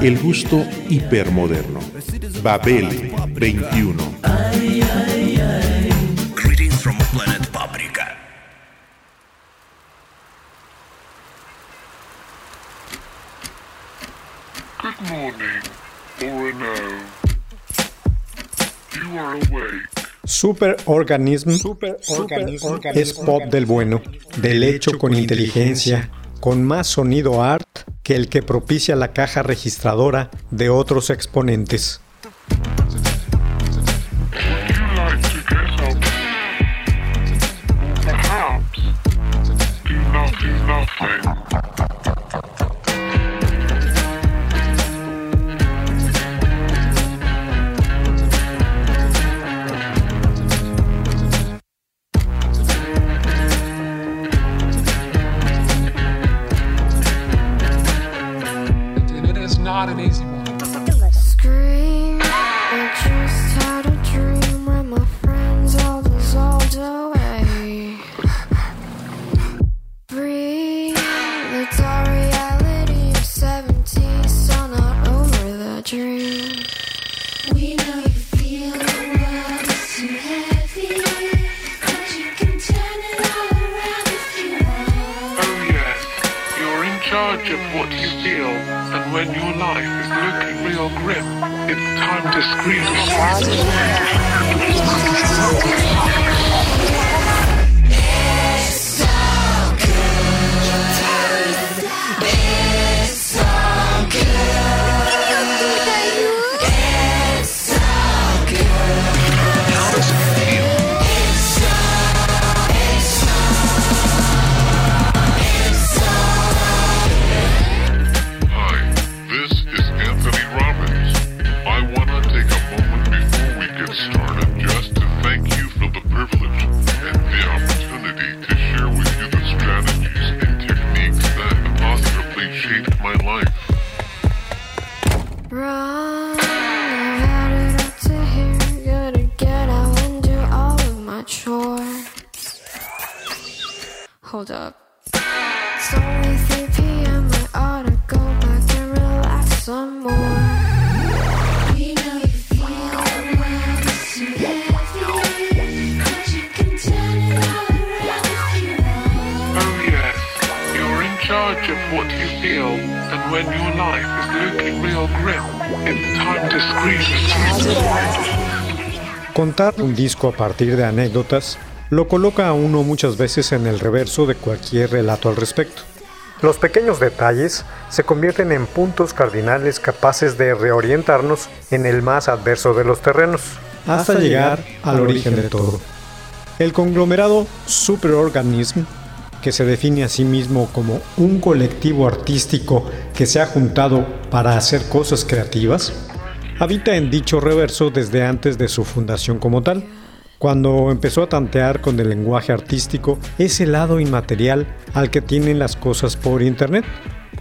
El gusto hipermoderno. Babel 21. Greetings from planet Paprika. Good morning, or no. You are awake. Superorganism es pop del bueno, del hecho con inteligencia, con más sonido art que el que propicia la caja registradora de otros exponentes. What you feel, and when your life is looking real grim, it's time to scream. Run, I've had it up to here. Gotta get out and do all of my chores. Hold up. It's only 3 p.m. I ought to go back and relax some more. Oh of what you feel, and when your life is looking real Contar un disco a partir de anécdotas lo coloca a uno muchas veces en el reverso de cualquier relato al respecto. Los pequeños detalles se convierten en puntos cardinales capaces de reorientarnos en el más adverso de los terrenos, hasta llegar al origen de todo. El conglomerado Superorganism, que se define a sí mismo como un colectivo artístico que se ha juntado para hacer cosas creativas, habita en dicho reverso desde antes de su fundación como tal, cuando empezó a tantear con el lenguaje artístico ese lado inmaterial al que tienen las cosas por internet.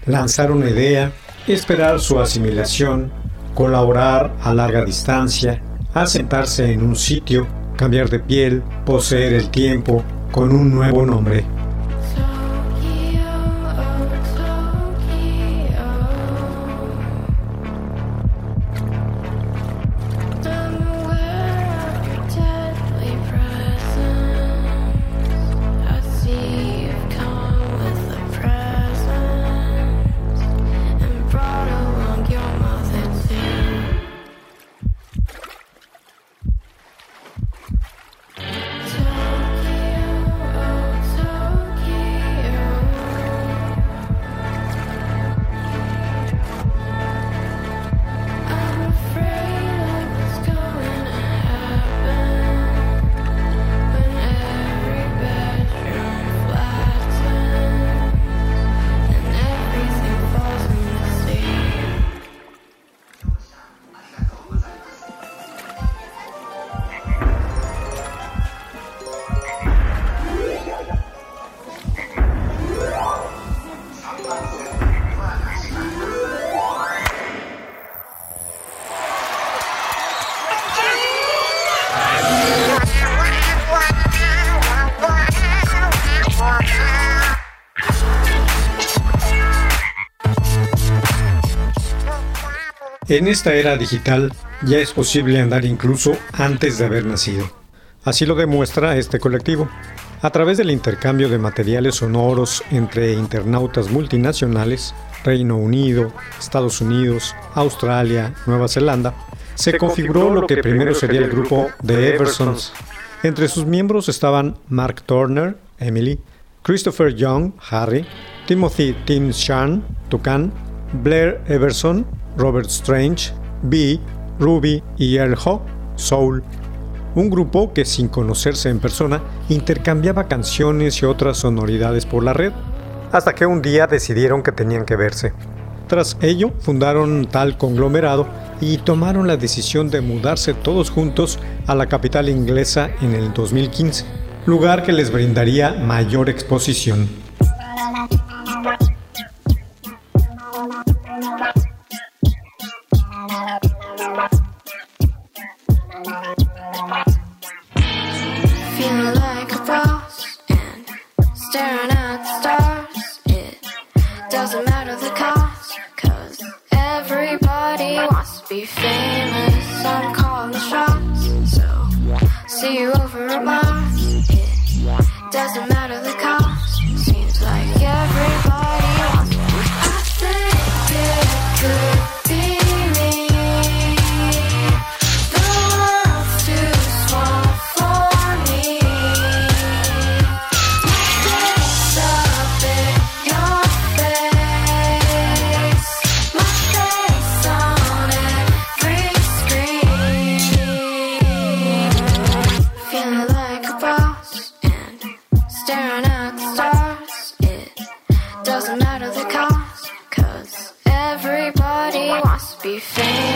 Lanzar una idea, esperar su asimilación, colaborar a larga distancia, asentarse en un sitio, cambiar de piel, poseer el tiempo con un nuevo nombre. En esta era digital ya es posible andar incluso antes de haber nacido. Así lo demuestra este colectivo. A través del intercambio de materiales sonoros entre internautas multinacionales, Reino Unido, Estados Unidos, Australia, Nueva Zelanda, se configuró lo que primero sería el grupo The Eversons. Entre sus miembros estaban Mark Turner, Emily, Christopher Young, Harry, Timothy Tim Shan, Tucan, Blair Everson, Robert Strange, B, Ruby y Earl Hawk, Soul. Un grupo que sin conocerse en persona intercambiaba canciones y otras sonoridades por la red, hasta que un día decidieron que tenían que verse. Tras ello, fundaron tal conglomerado y tomaron la decisión de mudarse todos juntos a la capital inglesa en el 2015, lugar que les brindaría mayor exposición. Feeling like a boss and staring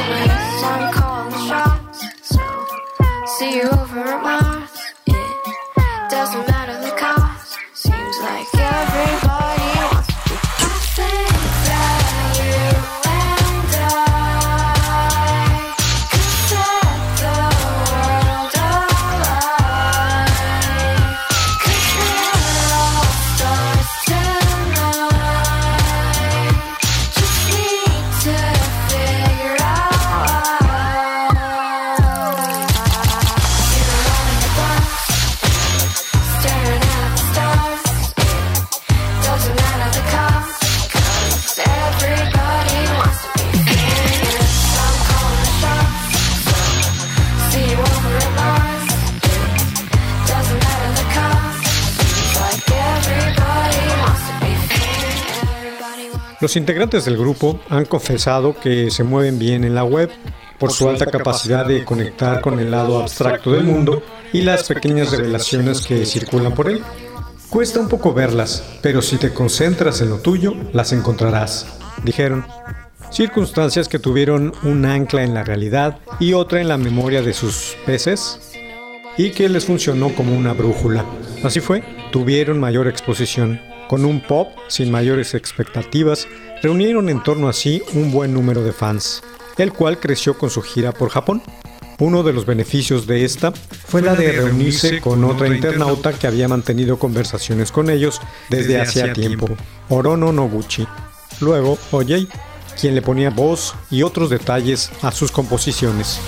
famous. I'm calling the shots, so see you over at Mars. Los integrantes del grupo han confesado que se mueven bien en la web por su alta capacidad de conectar con el lado abstracto del mundo y las pequeñas revelaciones que circulan por él. Cuesta un poco verlas, pero si te concentras en lo tuyo, las encontrarás, dijeron. Circunstancias que tuvieron un ancla en la realidad y otra en la memoria de sus peces y que les funcionó como una brújula. Así fue, tuvieron mayor exposición. Con un pop sin mayores expectativas, reunieron en torno a sí un buen número de fans, el cual creció con su gira por Japón. Uno de los beneficios de esta fue la de reunirse con otra internauta que había mantenido conversaciones con ellos desde hacía tiempo, Orono Noguchi. Luego, Oyei, quien le ponía voz y otros detalles a sus composiciones.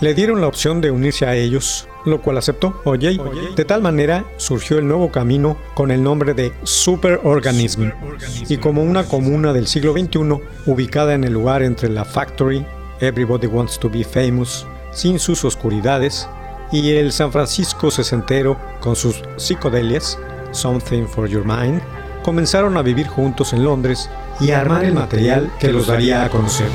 Le dieron la opción de unirse a ellos, lo cual aceptó OJ. De tal manera surgió el nuevo camino con el nombre de Superorganism y como una comuna del siglo XXI ubicada en el lugar entre la Factory, Everybody Wants to Be Famous, sin sus oscuridades, y el San Francisco sesentero con sus psicodelias, Something for Your Mind, comenzaron a vivir juntos en Londres y a armar el material que los daría a conocer.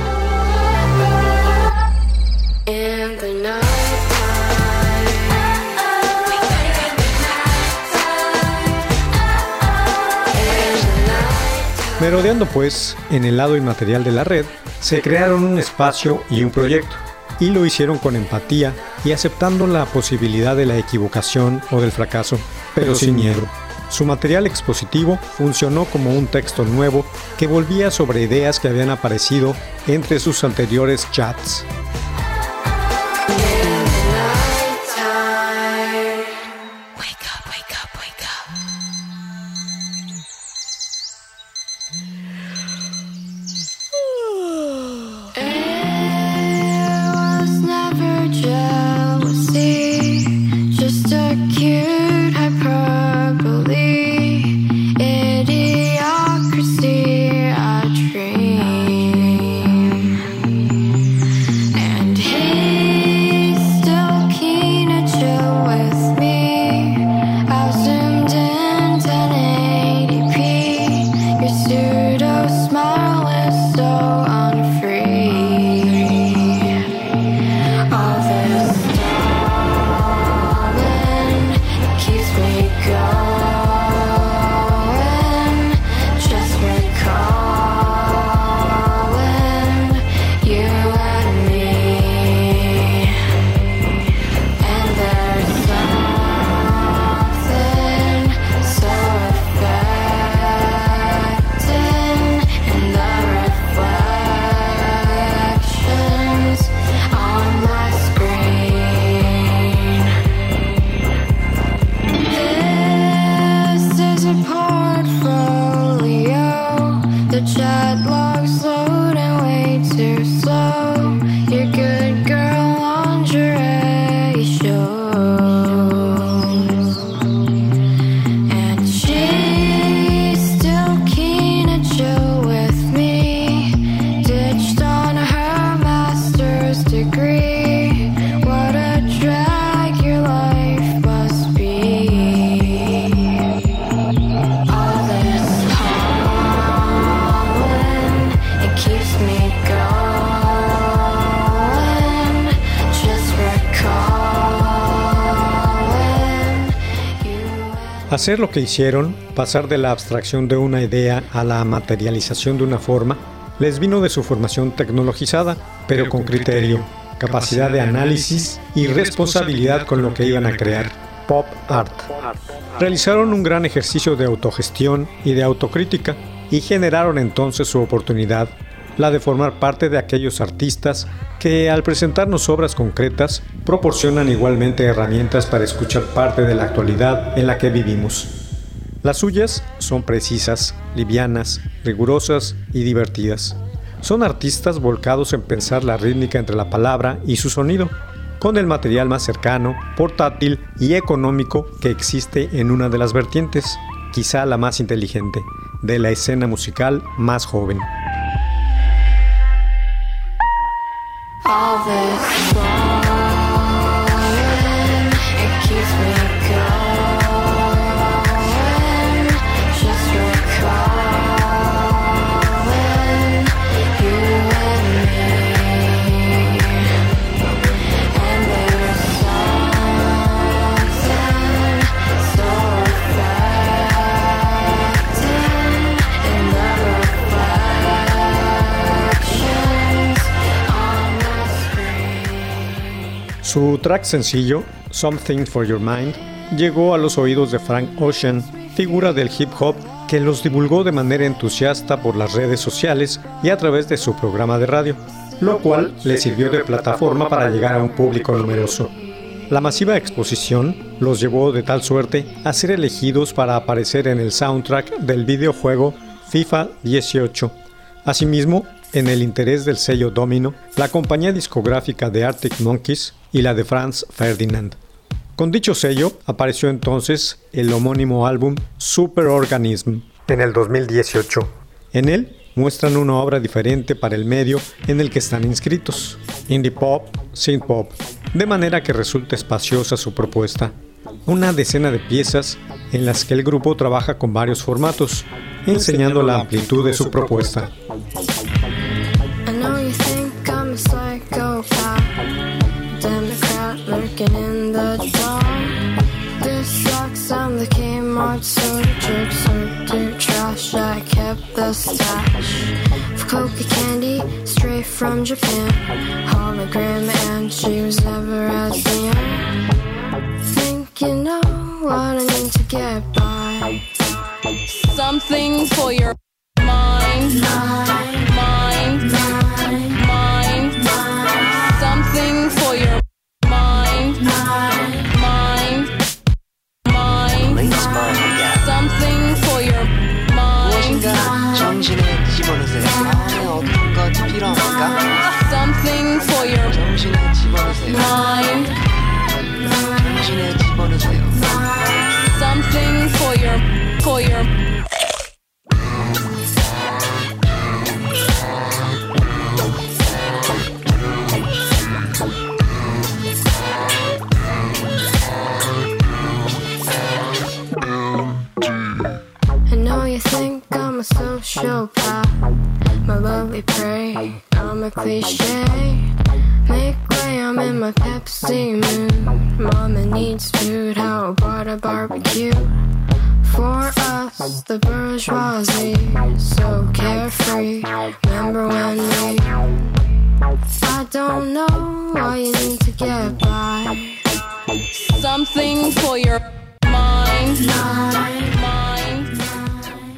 Merodeando pues en el lado inmaterial de la red, se crearon un espacio y un proyecto, y lo hicieron con empatía y aceptando la posibilidad de la equivocación o del fracaso, pero sin miedo. Su material expositivo funcionó como un texto nuevo que volvía sobre ideas que habían aparecido entre sus anteriores chats. Hacer lo que hicieron, pasar de la abstracción de una idea a la materialización de una forma, les vino de su formación tecnologizada, pero con criterio, capacidad de análisis y responsabilidad con lo que iban a crear, pop art. Realizaron un gran ejercicio de autogestión y de autocrítica y generaron entonces su oportunidad, la de formar parte de aquellos artistas que al presentarnos obras concretas proporcionan igualmente herramientas para escuchar parte de la actualidad en la que vivimos. Las suyas son precisas, livianas, rigurosas y divertidas. Son artistas volcados en pensar la rítmica entre la palabra y su sonido, con el material más cercano, portátil y económico que existe en una de las vertientes, quizá la más inteligente, de la escena musical más joven. Su track sencillo, Something for Your Mind, llegó a los oídos de Frank Ocean, figura del hip hop que los divulgó de manera entusiasta por las redes sociales y a través de su programa de radio, lo cual le sirvió de plataforma para llegar a un público numeroso. La masiva exposición los llevó de tal suerte a ser elegidos para aparecer en el soundtrack del videojuego FIFA 18. Asimismo, en el interés del sello Domino, la compañía discográfica de Arctic Monkeys y la de Franz Ferdinand. Con dicho sello apareció entonces el homónimo álbum Superorganism en el 2018. En él muestran una obra diferente para el medio en el que están inscritos, indie pop, synth pop, de manera que resulta espaciosa su propuesta. Una decena de piezas en las que el grupo trabaja con varios formatos, enseñando la amplitud de su propuesta. Kept the stash of coca candy straight from Japan. Hologram, and she was never as young. Think you know what I need to get by. Something for your mind. Mind. Something for your for your I know you think I'm a sociopath, my lovely prey. I'm a cliche. Make way, I'm my Pepsi mood. Mama needs food, how about a barbecue? For us, the bourgeoisie, so carefree. Remember when we? I don't know why you need to get by. something for your mind. Mind.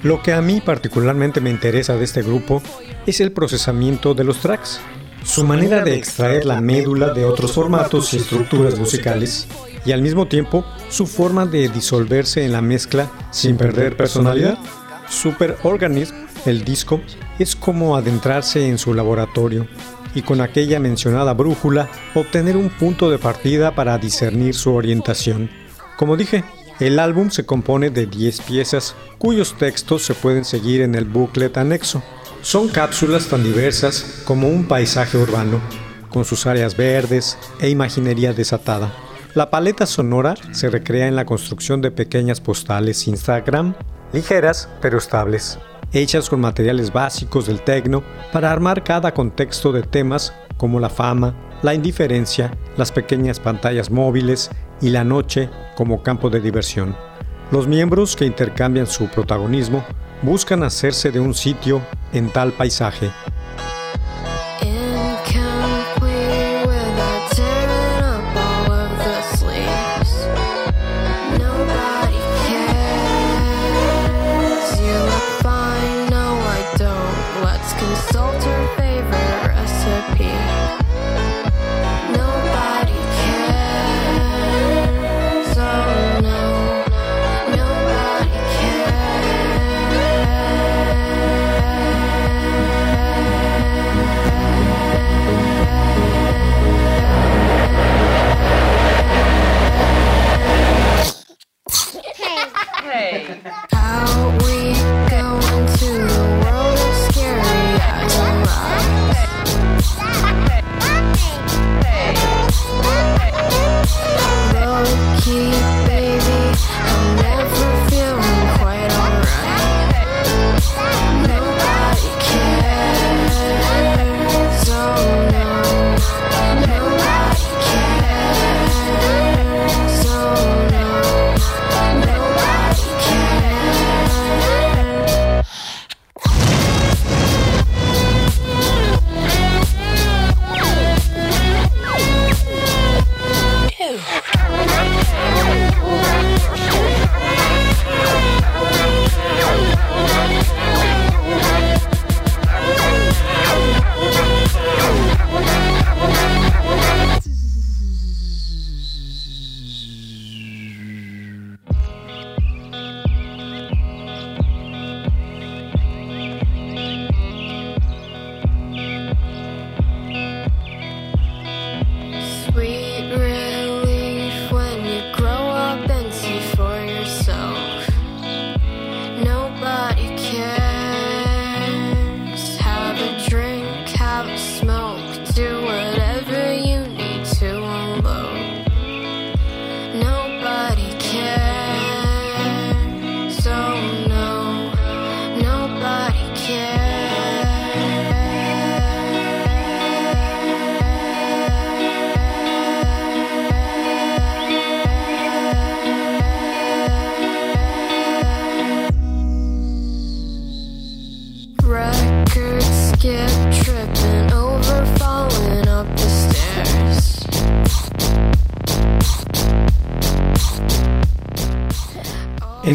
Lo que a mí particularmente me interesa de este grupo es el procesamiento de los tracks, su manera de extraer la médula de otros formatos y estructuras musicales, y al mismo tiempo su forma de disolverse en la mezcla sin perder personalidad. Super Organism, el disco, es como adentrarse en su laboratorio y con aquella mencionada brújula obtener un punto de partida para discernir su orientación. Como dije, el álbum se compone de 10 piezas cuyos textos se pueden seguir en el booklet anexo. Son cápsulas tan diversas como un paisaje urbano, con sus áreas verdes e imaginería desatada. La paleta sonora se recrea en la construcción de pequeñas postales Instagram, ligeras pero estables, hechas con materiales básicos del tecno para armar cada contexto de temas como la fama, la indiferencia, las pequeñas pantallas móviles y la noche como campo de diversión. Los miembros que intercambian su protagonismo buscan hacerse de un sitio en tal paisaje.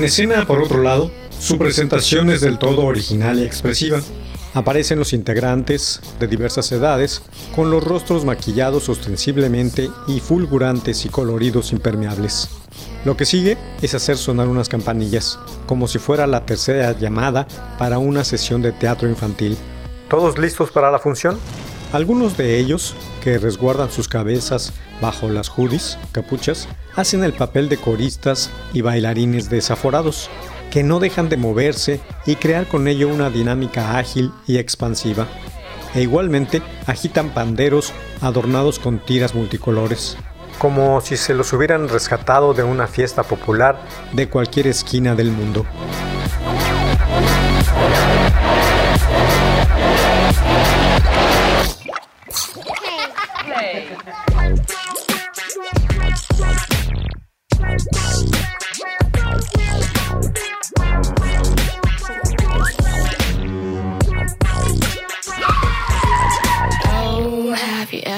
En escena, por otro lado, su presentación es del todo original y expresiva. Aparecen los integrantes de diversas edades con los rostros maquillados ostensiblemente y fulgurantes y coloridos impermeables. Lo que sigue es hacer sonar unas campanillas, como si fuera la tercera llamada para una sesión de teatro infantil. ¿Todos listos para la función? Algunos de ellos, que resguardan sus cabezas bajo las hoodies, capuchas, hacen el papel de coristas y bailarines desaforados, que no dejan de moverse y crear con ello una dinámica ágil y expansiva. E igualmente agitan panderos adornados con tiras multicolores, como si se los hubieran rescatado de una fiesta popular de cualquier esquina del mundo.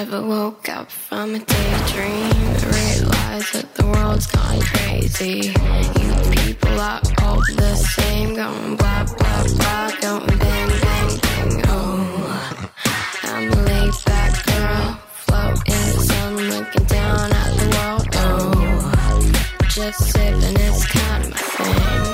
Ever woke up from a daydream? Realized that the world's gone crazy. You people are all the same, going blah blah blah, going bang bang bang. Oh, I'm a laid back girl, float in the sun, looking down at the world. Oh, just sipping, it's kind of my thing.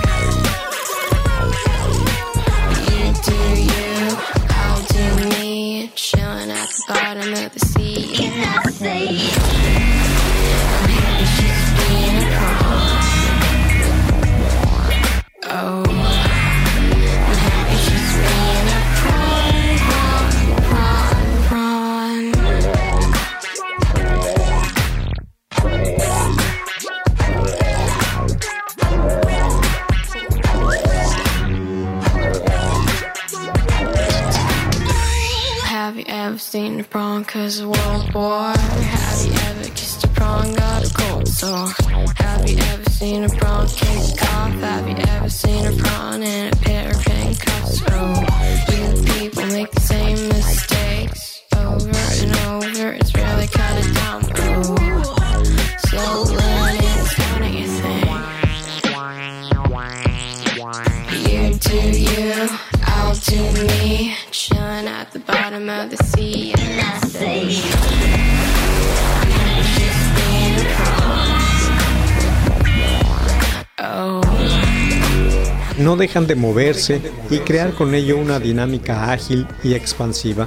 No dejan de moverse y crear con ello una dinámica ágil y expansiva.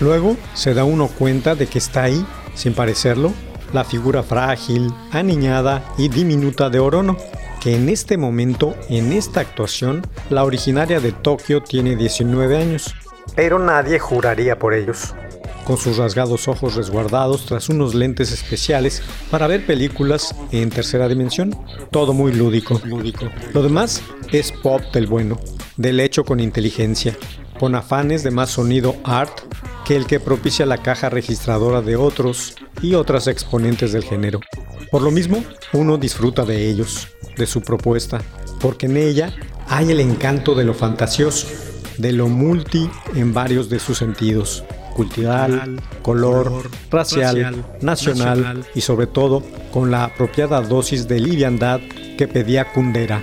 Luego se da uno cuenta de que está ahí, sin parecerlo, la figura frágil, aniñada y diminuta de Orono, que en este momento, en esta actuación, la originaria de Tokio tiene 19 años. Pero nadie juraría por ellos. Con sus rasgados ojos resguardados tras unos lentes especiales para ver películas en tercera dimensión. Todo muy lúdico. lúdico. Lo demás es pop del bueno, del hecho con inteligencia, con afanes de más sonido art que el que propicia la caja registradora de otros y otras exponentes del género. Por lo mismo, uno disfruta de ellos, de su propuesta, porque en ella hay el encanto de lo fantasioso, de lo multi en varios de sus sentidos, cultural, color, racial, nacional y sobre todo con la apropiada dosis de liviandad que pedía Kundera.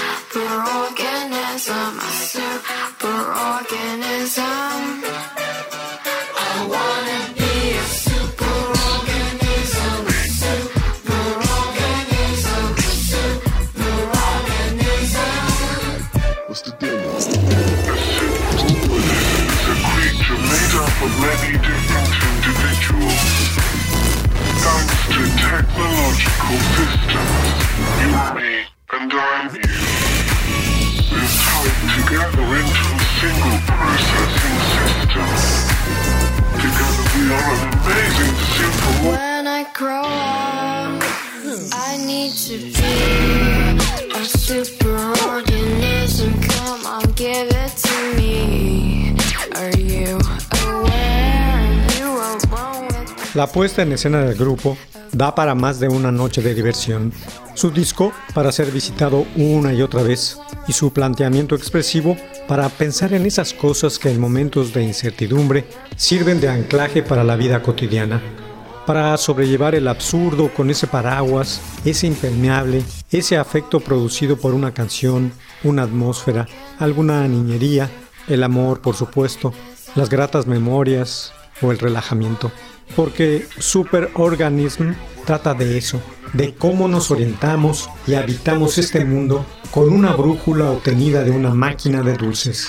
Superorganism, a superorganism. I wanna be a superorganism, a superorganism, a superorganism. What's the deal? What's the deal? creature made up of many different individuals. Thanks to technological I single processing system. La puesta en escena del grupo da para más de una noche de diversión. Su disco para ser visitado una y otra vez y su planteamiento expresivo para pensar en esas cosas que en momentos de incertidumbre sirven de anclaje para la vida cotidiana, para sobrellevar el absurdo con ese paraguas, ese impermeable, ese afecto producido por una canción, una atmósfera, alguna niñería, el amor, por supuesto, las gratas memorias o el relajamiento. Porque Superorganism trata de eso, de cómo nos orientamos y habitamos este mundo con una brújula obtenida de una máquina de dulces.